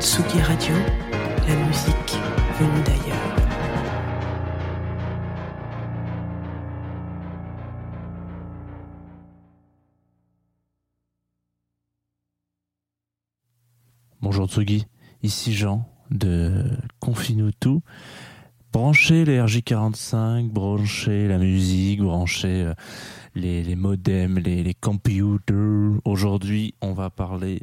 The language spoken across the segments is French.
Tsugi Radio, la musique venue d'ailleurs. Bonjour Tsugi, ici Jean de Confine tout. Branchez les RJ45, branchez la musique, branchez euh, les, modems, les computers. Aujourd'hui, on va parler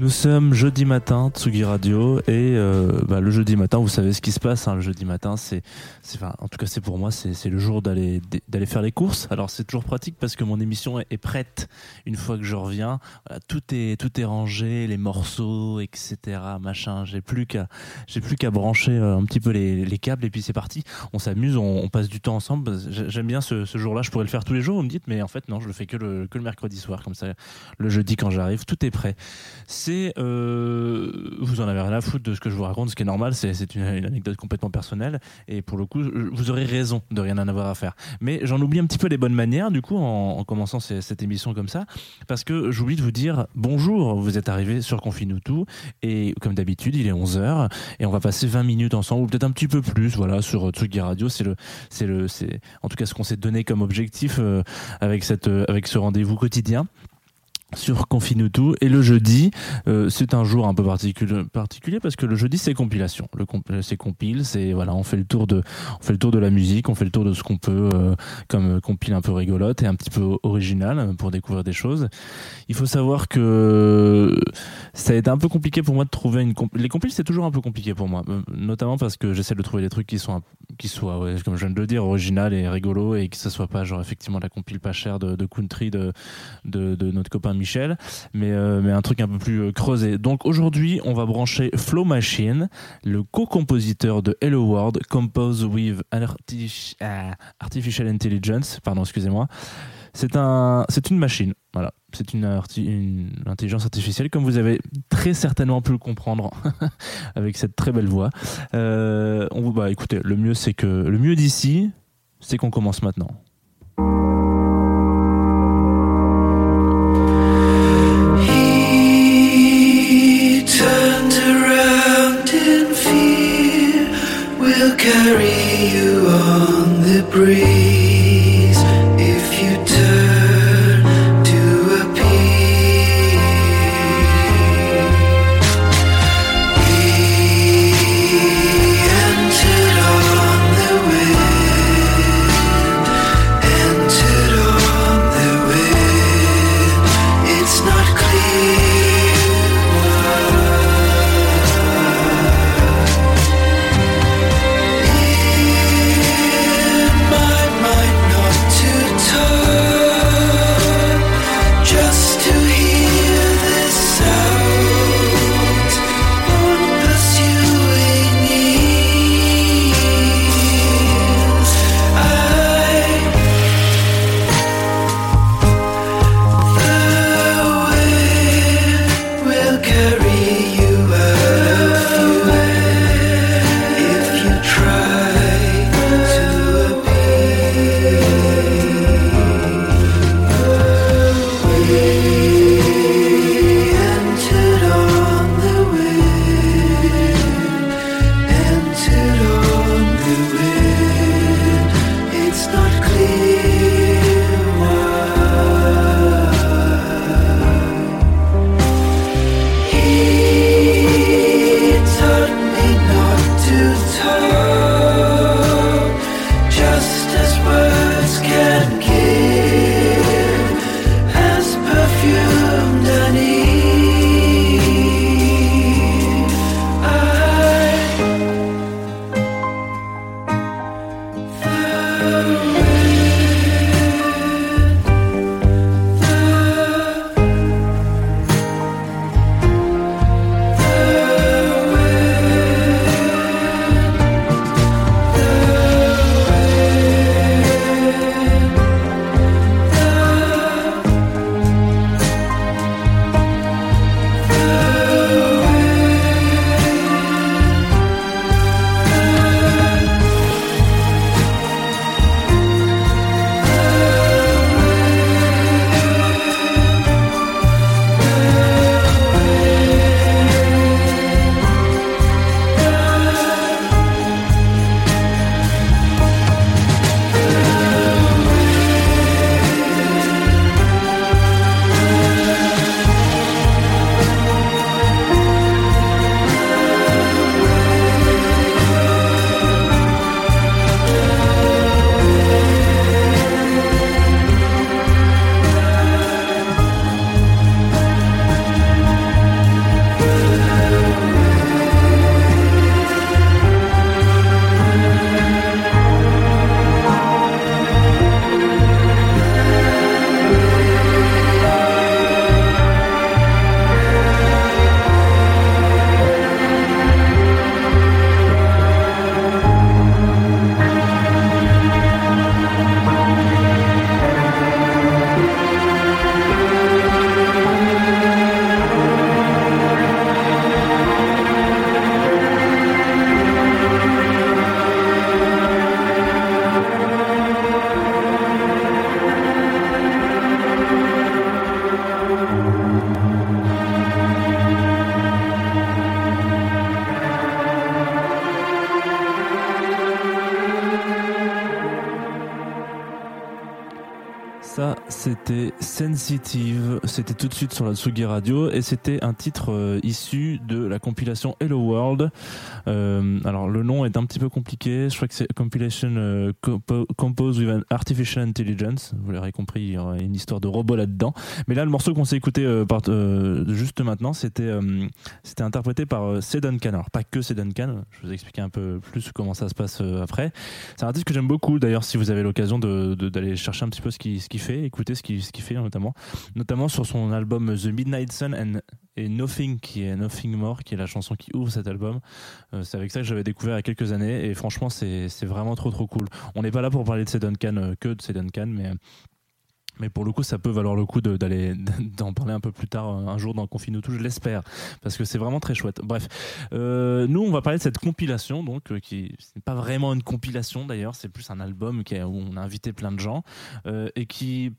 Nous sommes jeudi matin, Tsugi Radio, et euh, bah, le jeudi matin, vous savez ce qui se passe. hein, le jeudi matin, c'est, enfin, en tout cas, c'est pour moi, c'est, le jour d'aller d'aller faire les courses. Alors, c'est toujours pratique parce que mon émission est, prête une fois que je reviens. Tout est tout est rangé, les morceaux, etc. Machin. J'ai plus qu'à j'ai plus qu'à brancher euh, un petit peu les, les câbles et puis c'est parti. On s'amuse, on, on passe du temps ensemble. J'ai- J'aime bien ce, ce jour-là. Je pourrais le faire tous les jours. Vous me dites, mais en fait, non, je le fais que le que le mercredi soir, comme ça. Le jeudi quand j'arrive, tout est prêt euh, vous en avez rien à foutre de ce que je vous raconte, ce qui est normal, c'est une, anecdote complètement personnelle et pour le coup, vous aurez raison de rien en avoir à faire. Mais j'en oublie un petit peu les bonnes manières du coup en, en commençant cette émission comme ça, parce que j'oublie de vous dire bonjour. Vous êtes arrivé sur Confinutu et comme d'habitude, il est 11 h et on va passer 20 minutes ensemble ou peut-être un petit peu plus, voilà, sur Tsugi Radio. C'est le, c'est le, c'est en tout cas ce qu'on s'est donné comme objectif euh, avec cette, euh, avec ce rendez-vous quotidien sur Confinutu et le jeudi euh, c'est un jour un peu particulier parce que le jeudi c'est compilation. Le c'est compile c'est voilà on fait le tour de on fait le tour de la musique on fait le tour de ce qu'on peut euh, comme euh, compile un peu rigolote et un petit peu original pour découvrir des choses. Il faut savoir que ça a été un peu compliqué pour moi de trouver une comp- les compiles c'est toujours un peu compliqué pour moi. Notamment parce que j'essaie de trouver des trucs qui sont qui soient comme je viens de le dire original et rigolo et que ce soit pas genre effectivement la compile pas chère de, country de, de notre copain Michel, mais, euh, mais un truc un peu plus euh, creusé. Donc aujourd'hui, on va brancher Flow Machine, le co-compositeur de Hello World, Compose with ah, Artificial Intelligence, pardon, excusez-moi. C'est un, une machine, voilà. C'est une, intelligence artificielle, comme vous avez très certainement pu le comprendre avec cette très belle voix. Euh, on bah, écoutez, le mieux c'est que, le mieux d'ici, c'est qu'on commence maintenant. Sensitive, c'était tout de suite sur la Tsugi Radio et c'était un titre euh, issu de la compilation Hello World. Euh, alors le nom est un petit peu compliqué, je crois que c'est Compilation euh, compo- Composed with Artificial Intelligence, vous l'aurez compris, il y aura une histoire de robot là-dedans. Mais là le morceau qu'on s'est écouté euh, juste maintenant, c'était c'était interprété par C. Duncan. Alors pas que C. Duncan, je vous expliquer un peu plus comment ça se passe après. C'est un artiste que j'aime beaucoup. D'ailleurs, si vous avez l'occasion de- de- d'aller chercher un petit peu ce qu'il ce fait, écouter ce qu'il ce fait notamment, notamment sur son album The Midnight Sun and, et Nothing, qui est Nothing More, qui est la chanson qui ouvre cet album. Euh, c'est avec ça que j'avais découvert il y a quelques années et franchement, c'est vraiment trop trop cool. On n'est pas là pour parler de C. Duncan, euh, que de C. Duncan, mais mais pour le coup, ça peut valoir le coup d'aller d'en parler un peu plus tard, euh, un jour dans Confine tout, je l'espère, parce que c'est vraiment très chouette. Bref, nous, on va parler de cette compilation, donc euh, qui n'est pas vraiment une compilation d'ailleurs, c'est plus un album où on a invité plein de gens et qui,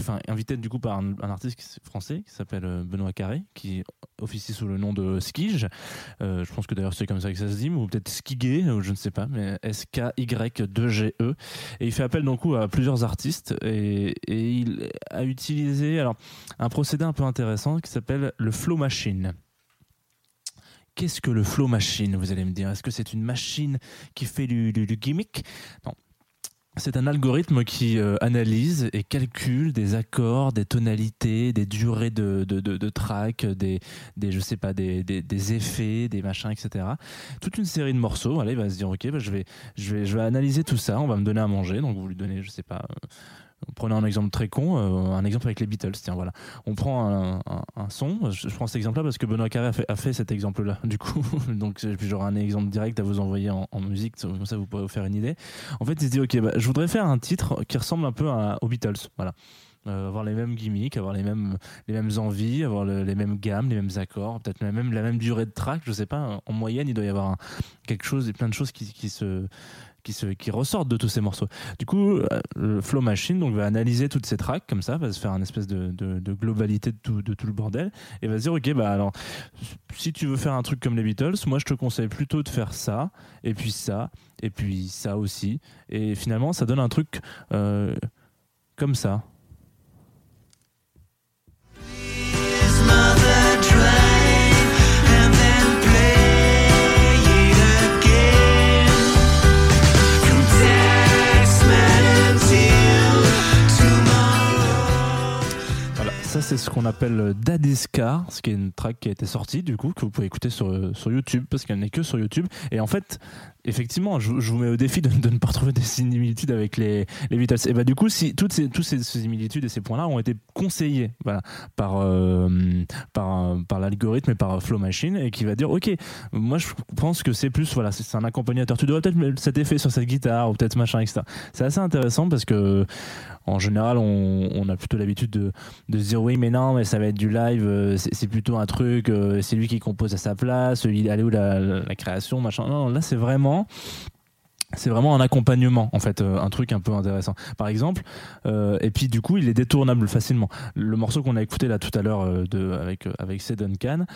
enfin, invité du coup par un, artiste français qui s'appelle euh, Benoît Carré, qui officie sous le nom de Skige. Euh, je pense que d'ailleurs c'est comme ça que ça se dit, ou peut-être Skigé, ou je ne sais pas, mais S-K-Y-2-G-E. E. Et il fait appel donc à plusieurs artistes et, et il a utilisé alors un procédé un peu intéressant qui s'appelle le flow machine. Qu'est-ce que le flow machine Vous allez me dire? Est-ce que c'est une machine qui fait du, du- du gimmick? Non. C'est un algorithme qui euh, analyse et calcule des accords, des tonalités, des durées de, de, de, de track, des, des je sais pas, des, des, des effets, des machins, etc. Toute une série de morceaux. Allez, il va se dire ok, bah, je vais je vais je vais analyser tout ça. On va me donner à manger. Donc vous lui donnez, je sais pas. Prenez un exemple très con, euh, un exemple avec les Beatles. Tiens, voilà. On prend un, son. Je, prends cet exemple-là parce que Benoît Carré a fait, cet exemple-là. Du coup, donc j'aurai un exemple direct à vous envoyer en, en musique. Comme ça, vous pourrez vous faire une idée. En fait, il se dit ok, bah, je voudrais faire un titre qui ressemble un peu à- aux Beatles. Voilà. Euh, avoir les mêmes gimmicks, avoir les mêmes, les mêmes envies, avoir le- les mêmes gammes, les mêmes accords, peut-être même, la même durée de track, je sais pas. En moyenne, il doit y avoir quelque chose et plein de choses qui, se, qui, se, qui ressortent de tous ces morceaux. Du coup, euh, Flow Machine donc, va analyser toutes ces tracks comme ça, va se faire un espèce de, globalité de tout, de tout le bordel et va se dire ok bah alors si tu veux faire un truc comme les Beatles, moi je te conseille plutôt de faire ça et puis ça et puis ça aussi et finalement ça donne un truc euh, comme ça. C'est ce qu'on appelle Daddy's Car, ce qui est une track qui a été sortie du coup, que vous pouvez écouter sur, sur YouTube, parce qu'elle n'est que sur YouTube. Et en fait, effectivement, je, vous mets au défi de, de ne pas retrouver des similitudes avec les, les Beatles. Et bah du coup, si toutes ces, toutes ces similitudes et ces points-là ont été conseillés par, euh, par, par l'algorithme et par Flow Machine, et qui va dire, ok, moi je pense que c'est plus, voilà, c'est un accompagnateur. Tu dois peut-être cet effet sur cette guitare, ou peut-être machin, etc. C'est assez intéressant parce que en général, on, a plutôt l'habitude de, de se dire oui, mais non, mais ça va être du live, euh, c'est plutôt un truc, euh, c'est lui qui compose à sa place, il est où la création, machin. Non, là, c'est vraiment. C'est vraiment un accompagnement, en fait, euh, un truc un peu intéressant. Par exemple, euh, et puis du coup, il est détournable facilement. Le morceau qu'on a écouté là tout à l'heure euh, de avec avec. Duncan,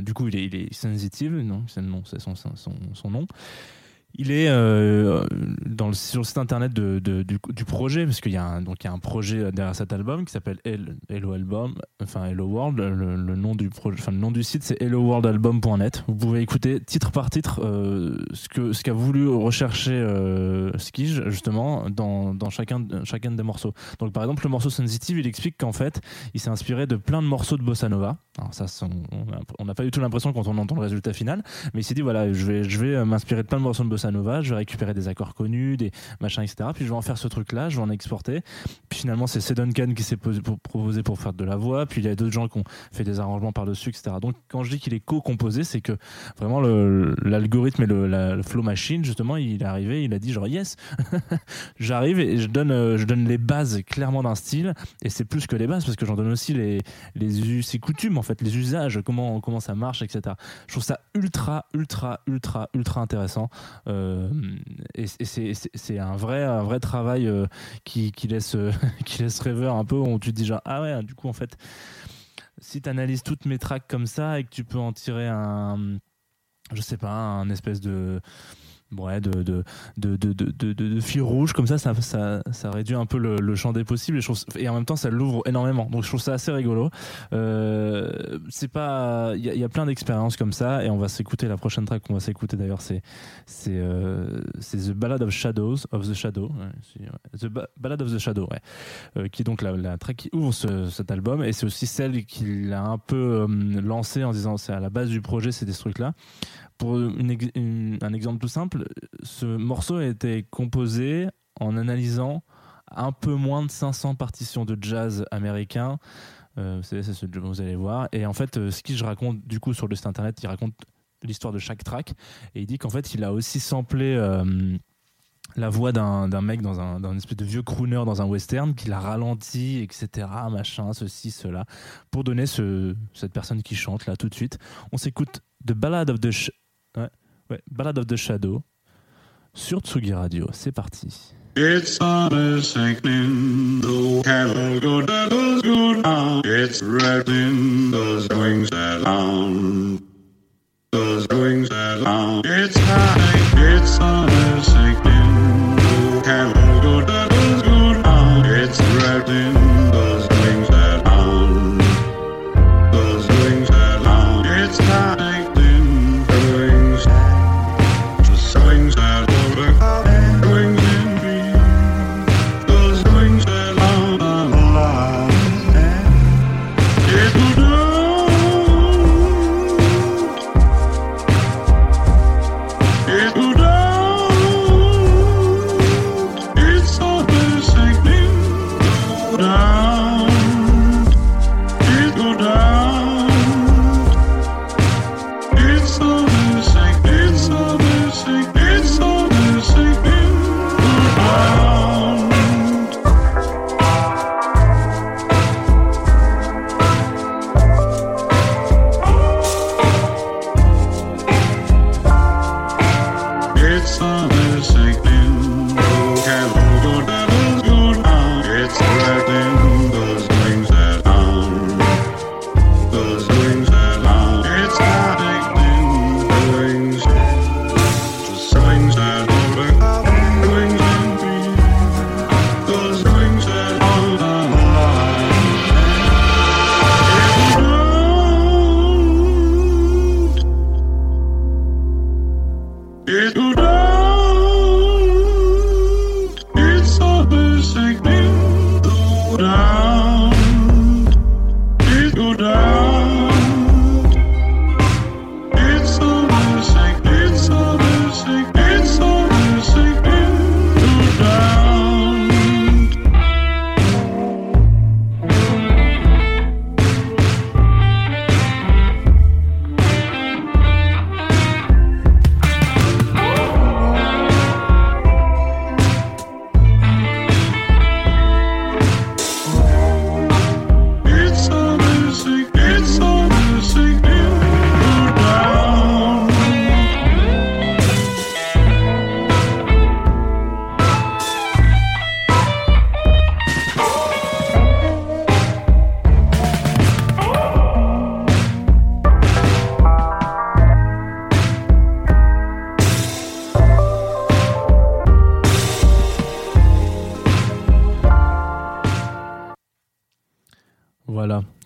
du coup, il est, sensitive, non, c'est son nom. Il est euh, dans sur le site internet de, du, projet, parce qu'il y, a un- y a un projet derrière cet album qui s'appelle Hel- Hello Album, enfin Hello World. Le, nom du projet, enfin le nom du site c'est helloworldalbum.net. Vous pouvez écouter titre par titre euh, ce que ce qu'a voulu rechercher euh, Skige justement dans, dans chacun chacun des morceaux. Donc par exemple le morceau Sensitive, il explique qu'en fait il s'est inspiré de plein de morceaux de bossa nova. Ça, on n'a pas du tout l'impression quand on entend le résultat final, mais il s'est dit voilà, je vais, je vais euh, m'inspirer de plein de morceaux de bossa nova, je vais récupérer des accords connus, des machins, etc. Puis je vais en faire ce truc-là, je vais en exporter. Puis finalement, c'est. Duncan qui s'est proposé pour faire de la voix. Puis il y a d'autres gens qui ont fait des arrangements par-dessus, etc. Donc quand je dis qu'il est co-composé, c'est que vraiment l'algorithme et le, la- flow machine, justement, il est arrivé, il a dit genre yes, j'arrive et je donne, euh, je donne les bases clairement d'un style. Et c'est plus que les bases parce que j'en donne aussi les, les us coutumes, en fait, les usages, comment, comment ça marche, etc. Je trouve ça ultra, ultra, ultra, ultra intéressant. Euh, et c'est- un vrai, travail euh, qui, laisse, euh, qui rêveur un peu, où tu te dis genre, ah ouais, du coup, en fait, si tu analyses toutes mes tracks comme ça et que tu peux en tirer un, je sais pas, un espèce de ouais, de, de, de, de, de, de, fil rouge, comme ça, ça, ça, ça réduit un peu le, le champ des possibles et, je trouve- et en même temps, ça l'ouvre énormément. Donc, je trouve ça assez rigolo. Euh, c'est pas, il y, a- a plein d'expériences comme ça et on va s'écouter la prochaine track qu'on va s'écouter d'ailleurs, c'est, c'est, euh, The Ballad of Shadows, of the Shadow, ouais. The Ba- Ballad of the Shadow, ouais, Euh, qui est donc la, la track qui ouvre ce- cet album et c'est aussi celle qui l'a un peu euh, lancé en disant c'est à la base du projet, c'est des trucs là. Pour un exemple tout simple, ce morceau a été composé en analysant un peu moins de 500 partitions de jazz américain. Euh, c'est ce que vous allez voir. Et en fait, euh, ce que je raconte du coup sur le site internet, il raconte l'histoire de chaque track. Et il dit qu'en fait, il a aussi samplé euh, la voix d'un mec dans un, dans espèce de vieux crooner dans un western, qu'il a ralenti, etc. Machin, ceci, cela, pour donner ce, cette personne qui chante là tout de suite. On s'écoute The Ballad of the, Sh- ouais, ouais, Ballad of the Shadow sur Tsugi Radio. C'est parti. It's summer sinking, the cattle go down, go down. It's rattling, those wings on, those wings on. It's high, it's summer sinking,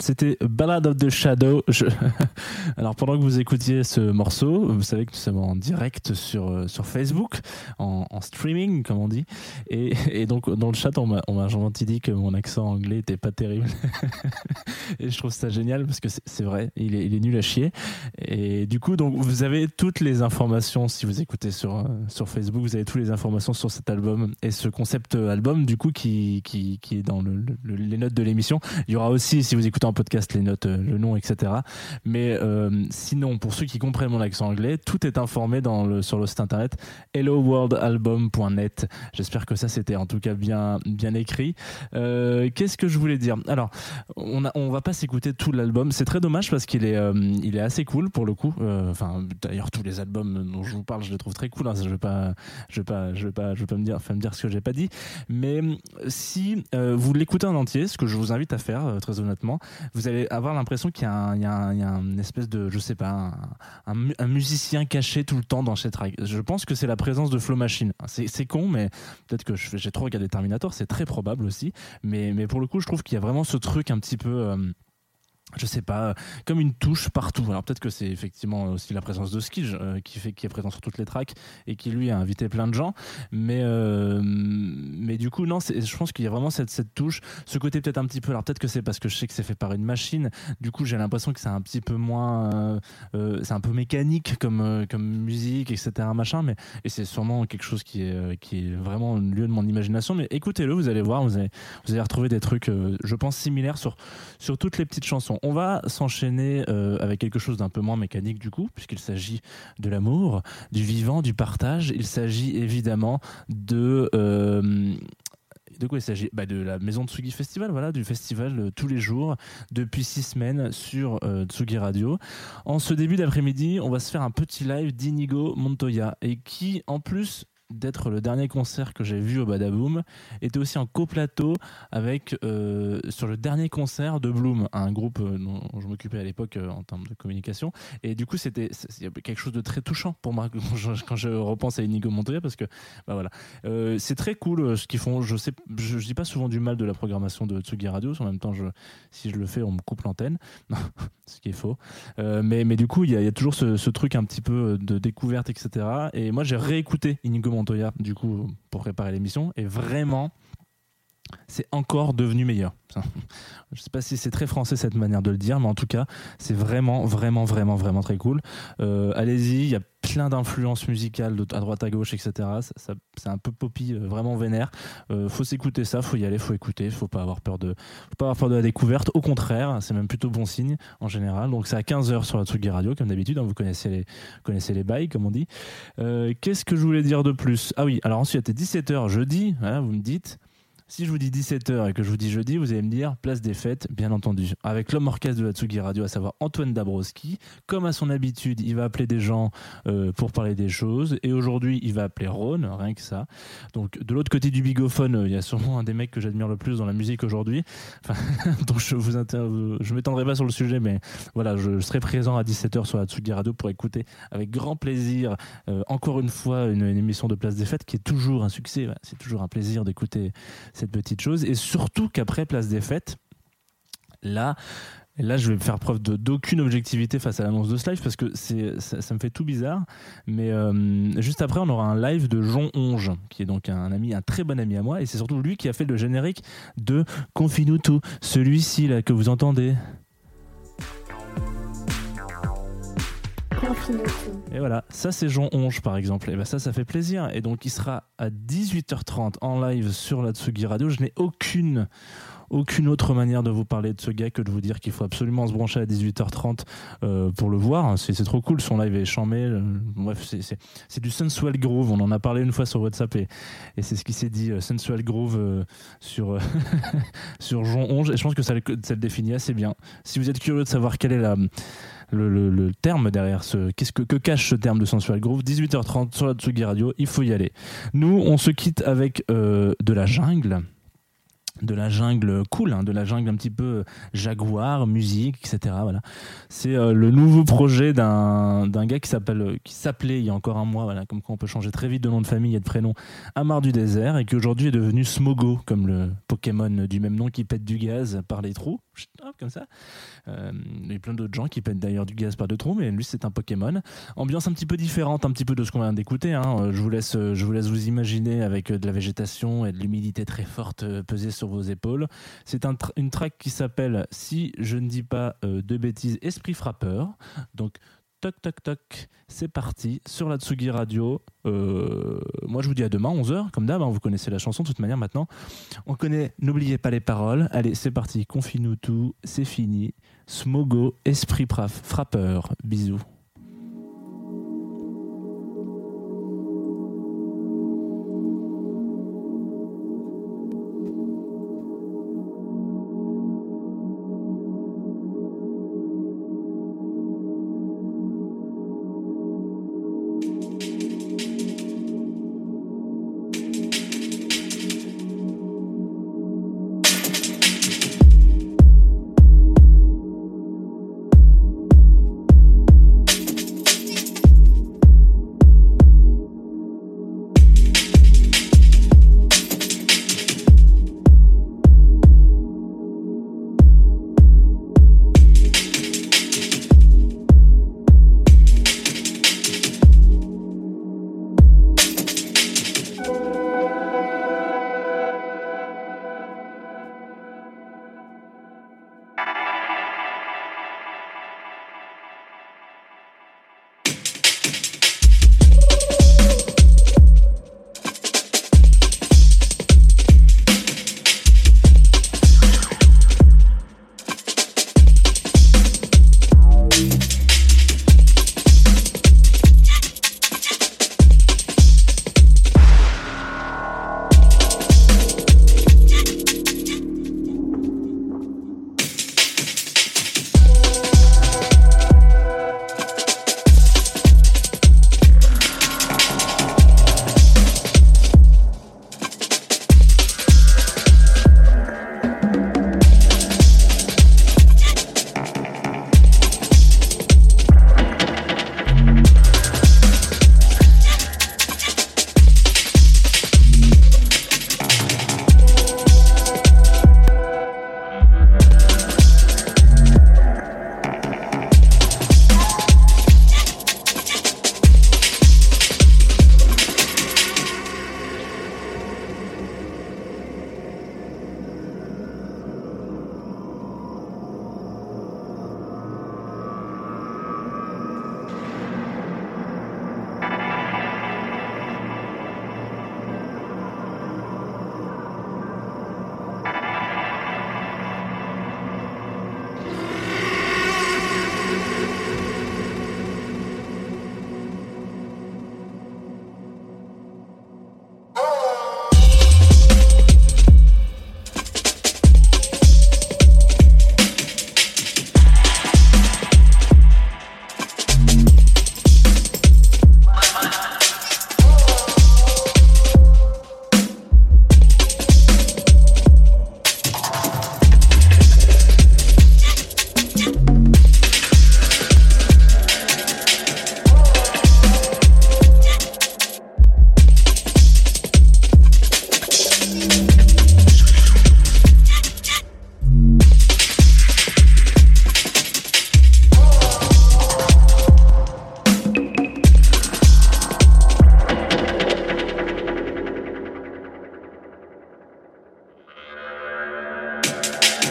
c'était Ballad of the Shadow. Alors pendant que vous écoutiez ce morceau, vous savez que nous sommes en direct sur, euh, sur Facebook, en, streaming comme on dit. Et, donc dans le chat, on m'a gentil dit que mon accent anglais était pas terrible. et je trouve ça génial parce que c'est vrai, il est, nul à chier. Et du coup, donc vous avez toutes les informations si vous écoutez sur, euh, sur Facebook, vous avez toutes les informations sur cet album et ce concept album du coup qui, qui, qui est dans le- le- les notes de l'émission. Il y aura aussi, si vous écoutez en podcast, les notes, euh, le nom, etc. Mais euh, sinon, pour ceux qui comprennent mon accent anglais, tout est informé dans le, sur le site internet helloworldalbum.net. J'espère que ça c'était en tout cas bien, bien écrit. Euh, Qu'est-ce que je voulais dire? Alors, on, a, va pas s'écouter tout l'album. C'est très dommage parce qu'il est, assez cool pour le coup. Enfin, d'ailleurs, tous les albums dont je vous parle, je les trouve très cool. hein. Je vais pas, je vais pas, me dire, ce que j'ai pas dit. Mais si vous l'écoutez en entier, ce que je vous invite à faire, très honnêtement, vous allez avoir l'impression qu'il y, a une espèce de, je sais pas, un, un mu- un musicien caché tout le temps dans cette track. Je pense que c'est la présence de Flow Machine. C'est con, mais peut-être que j'ai trop regardé Terminator, c'est très probable aussi. Mais, mais pour le coup, je trouve qu'il y a vraiment ce truc un petit peu. euh, je sais pas, euh, comme une touche partout. Alors peut-être que c'est effectivement aussi la présence de Skidge euh, qui est présent sur toutes les tracks et qui lui a invité plein de gens. Mais euh, mais du coup non, je pense qu'il y a vraiment cette, touche, ce côté peut-être un petit peu. Alors peut-être que c'est parce que je sais que c'est fait par une machine. Du coup j'ai l'impression que c'est un petit peu moins, c'est un peu mécanique comme comme musique etc machin. Mais et c'est sûrement quelque chose qui est qui est vraiment le lieu de mon imagination. Mais écoutez-le, vous allez voir, vous allez vous allez retrouver des trucs, je pense similaires sur sur toutes les petites chansons. On va s'enchaîner euh, avec quelque chose d'un peu moins mécanique du coup, puisqu'il s'agit de l'amour, du vivant, du partage. Il s'agit évidemment de... euh, de quoi il s'agit? Bah De la Maison Tsugi Festival, voilà, du festival euh, tous les jours depuis six semaines sur Tsugi Radio. En ce début d'après-midi, on va se faire un petit live d'Inigo Montoya et qui, en plus d'être le dernier concert que j'ai vu au Badaboom, était aussi en coplateau avec euh, sur le dernier concert de Bloom, un groupe euh, dont je m'occupais à l'époque euh, en termes de communication. Et du coup, c'était quelque chose de très touchant pour moi quand je, repense à Inigo Montoya parce que bah voilà, c'est très cool ce qu'ils font. Je sais, je, je dis pas souvent du mal de la programmation de Tsugi Radio. En même temps, si je le fais, on me coupe l'antenne, ce qui est faux. Mais, mais du coup, il y, a- il y a toujours ce, ce truc un petit peu de découverte, etc. Et moi, j'ai réécouté Inigo Montoya, du coup, pour préparer l'émission. Et vraiment, c'est encore devenu meilleur. Je sais pas si c'est très français cette manière de le dire, mais en tout cas, c'est vraiment, vraiment, vraiment, vraiment très cool. Euh, Allez-y, il y a plein d'influences musicales à droite à gauche, etc. Ça- c'est un peu poppy, euh, vraiment vénère. Euh, faut s'écouter ça, faut y aller, faut écouter, faut pas avoir peur de, faut pas avoir peur de la découverte. Au contraire, c'est même plutôt bon signe en général. Donc c'est à 15h sur la Tsugi Radio, comme d'habitude. hein, vous connaissez les, connaissez les bails, comme on dit. Euh, Qu'est-ce que je voulais dire de plus? Ah oui, alors ensuite, était 17h jeudi, voilà, vous me dites. Si je vous dis 17h et que je vous dis jeudi, vous allez me dire place des fêtes, bien entendu. Avec l'homme orchestre de la Tsugi Radio, à savoir Antoine Dabrowski. Comme à son habitude, il va appeler des gens euh, pour parler des choses. Et aujourd'hui, il va appeler Rhône, rien que ça. Donc, de l'autre côté du bigophone, euh, il y a sûrement un des mecs que j'admire le plus dans la musique aujourd'hui. Donc, je vous je m'étendrai pas sur le sujet, mais voilà, je, serai présent à 17h sur la Tsugi Radio pour écouter avec grand plaisir, euh, encore une fois, une, émission de Place des Fêtes qui est toujours un succès. C'est toujours un plaisir d'écouter cette petite chose. Et surtout qu'après Place des Fêtes, là, là, je vais faire preuve d'aucune objectivité face à l'annonce de ce live parce que ça, ça me fait tout bizarre. Mais euh, juste après, on aura un live de Jean Onge, qui est donc un ami, un très bon ami à moi. Et c'est surtout lui qui a fait le générique de Confine-nous tout, celui-ci là que vous entendez. Et voilà, ça c'est Jean Onge par exemple. Et ben ça, ça fait plaisir. Et donc il sera à 18h30 en live sur la Tsugi Radio. Je n'ai aucune, aucune autre manière de vous parler de ce gars que de vous dire qu'il faut absolument se brancher à 18h30 euh, pour le voir. C'est trop cool, son live est chambé. Euh, Bref, c'est- du sensual groove. On en a parlé une fois sur WhatsApp et, et c'est ce qui s'est dit, euh, sensual groove euh, sur, sur Jean Onge. Et je pense que ça le définit assez bien. Si vous êtes curieux de savoir quelle est la le, terme derrière ce. Qu'est-ce que, que cache ce terme de sensual groove 18h30 sur la Tsugi Radio, il faut y aller. Nous, on se quitte avec euh, de la jungle. De la jungle cool, hein, de la jungle un petit peu jaguar, musique, etc. Voilà. C'est euh, le nouveau projet d'un gars qui euh, qui s'appelait il y a encore un mois, voilà, comme quoi on peut changer très vite de nom de famille et de prénom, Amar du désert, et qui aujourd'hui est devenu Smogo, comme le Pokémon du même nom qui pète du gaz par les trous, comme ça. Il y a plein d'autres gens qui pètent d'ailleurs du gaz par deux trous, mais lui c'est un Pokémon. Ambiance un petit peu différente, un petit peu de ce qu'on vient d'écouter. hein. Euh, Je vous laisse, euh, je vous laisse vous imaginer avec euh, de la végétation et de l'humidité très forte pesée sur vos épaules. C'est une track qui s'appelle, si je ne dis pas de bêtises, Esprit Frappeur. Donc toc toc toc, c'est parti sur la Tsugi Radio. Euh, moi je vous dis à demain 11h comme d'hab, hein, vous connaissez la chanson de toute manière maintenant. On connaît, n'oubliez pas les paroles. Allez, c'est parti, confie-nous tout, c'est fini. Smogo, esprit frappeur, bisous.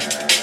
Bye.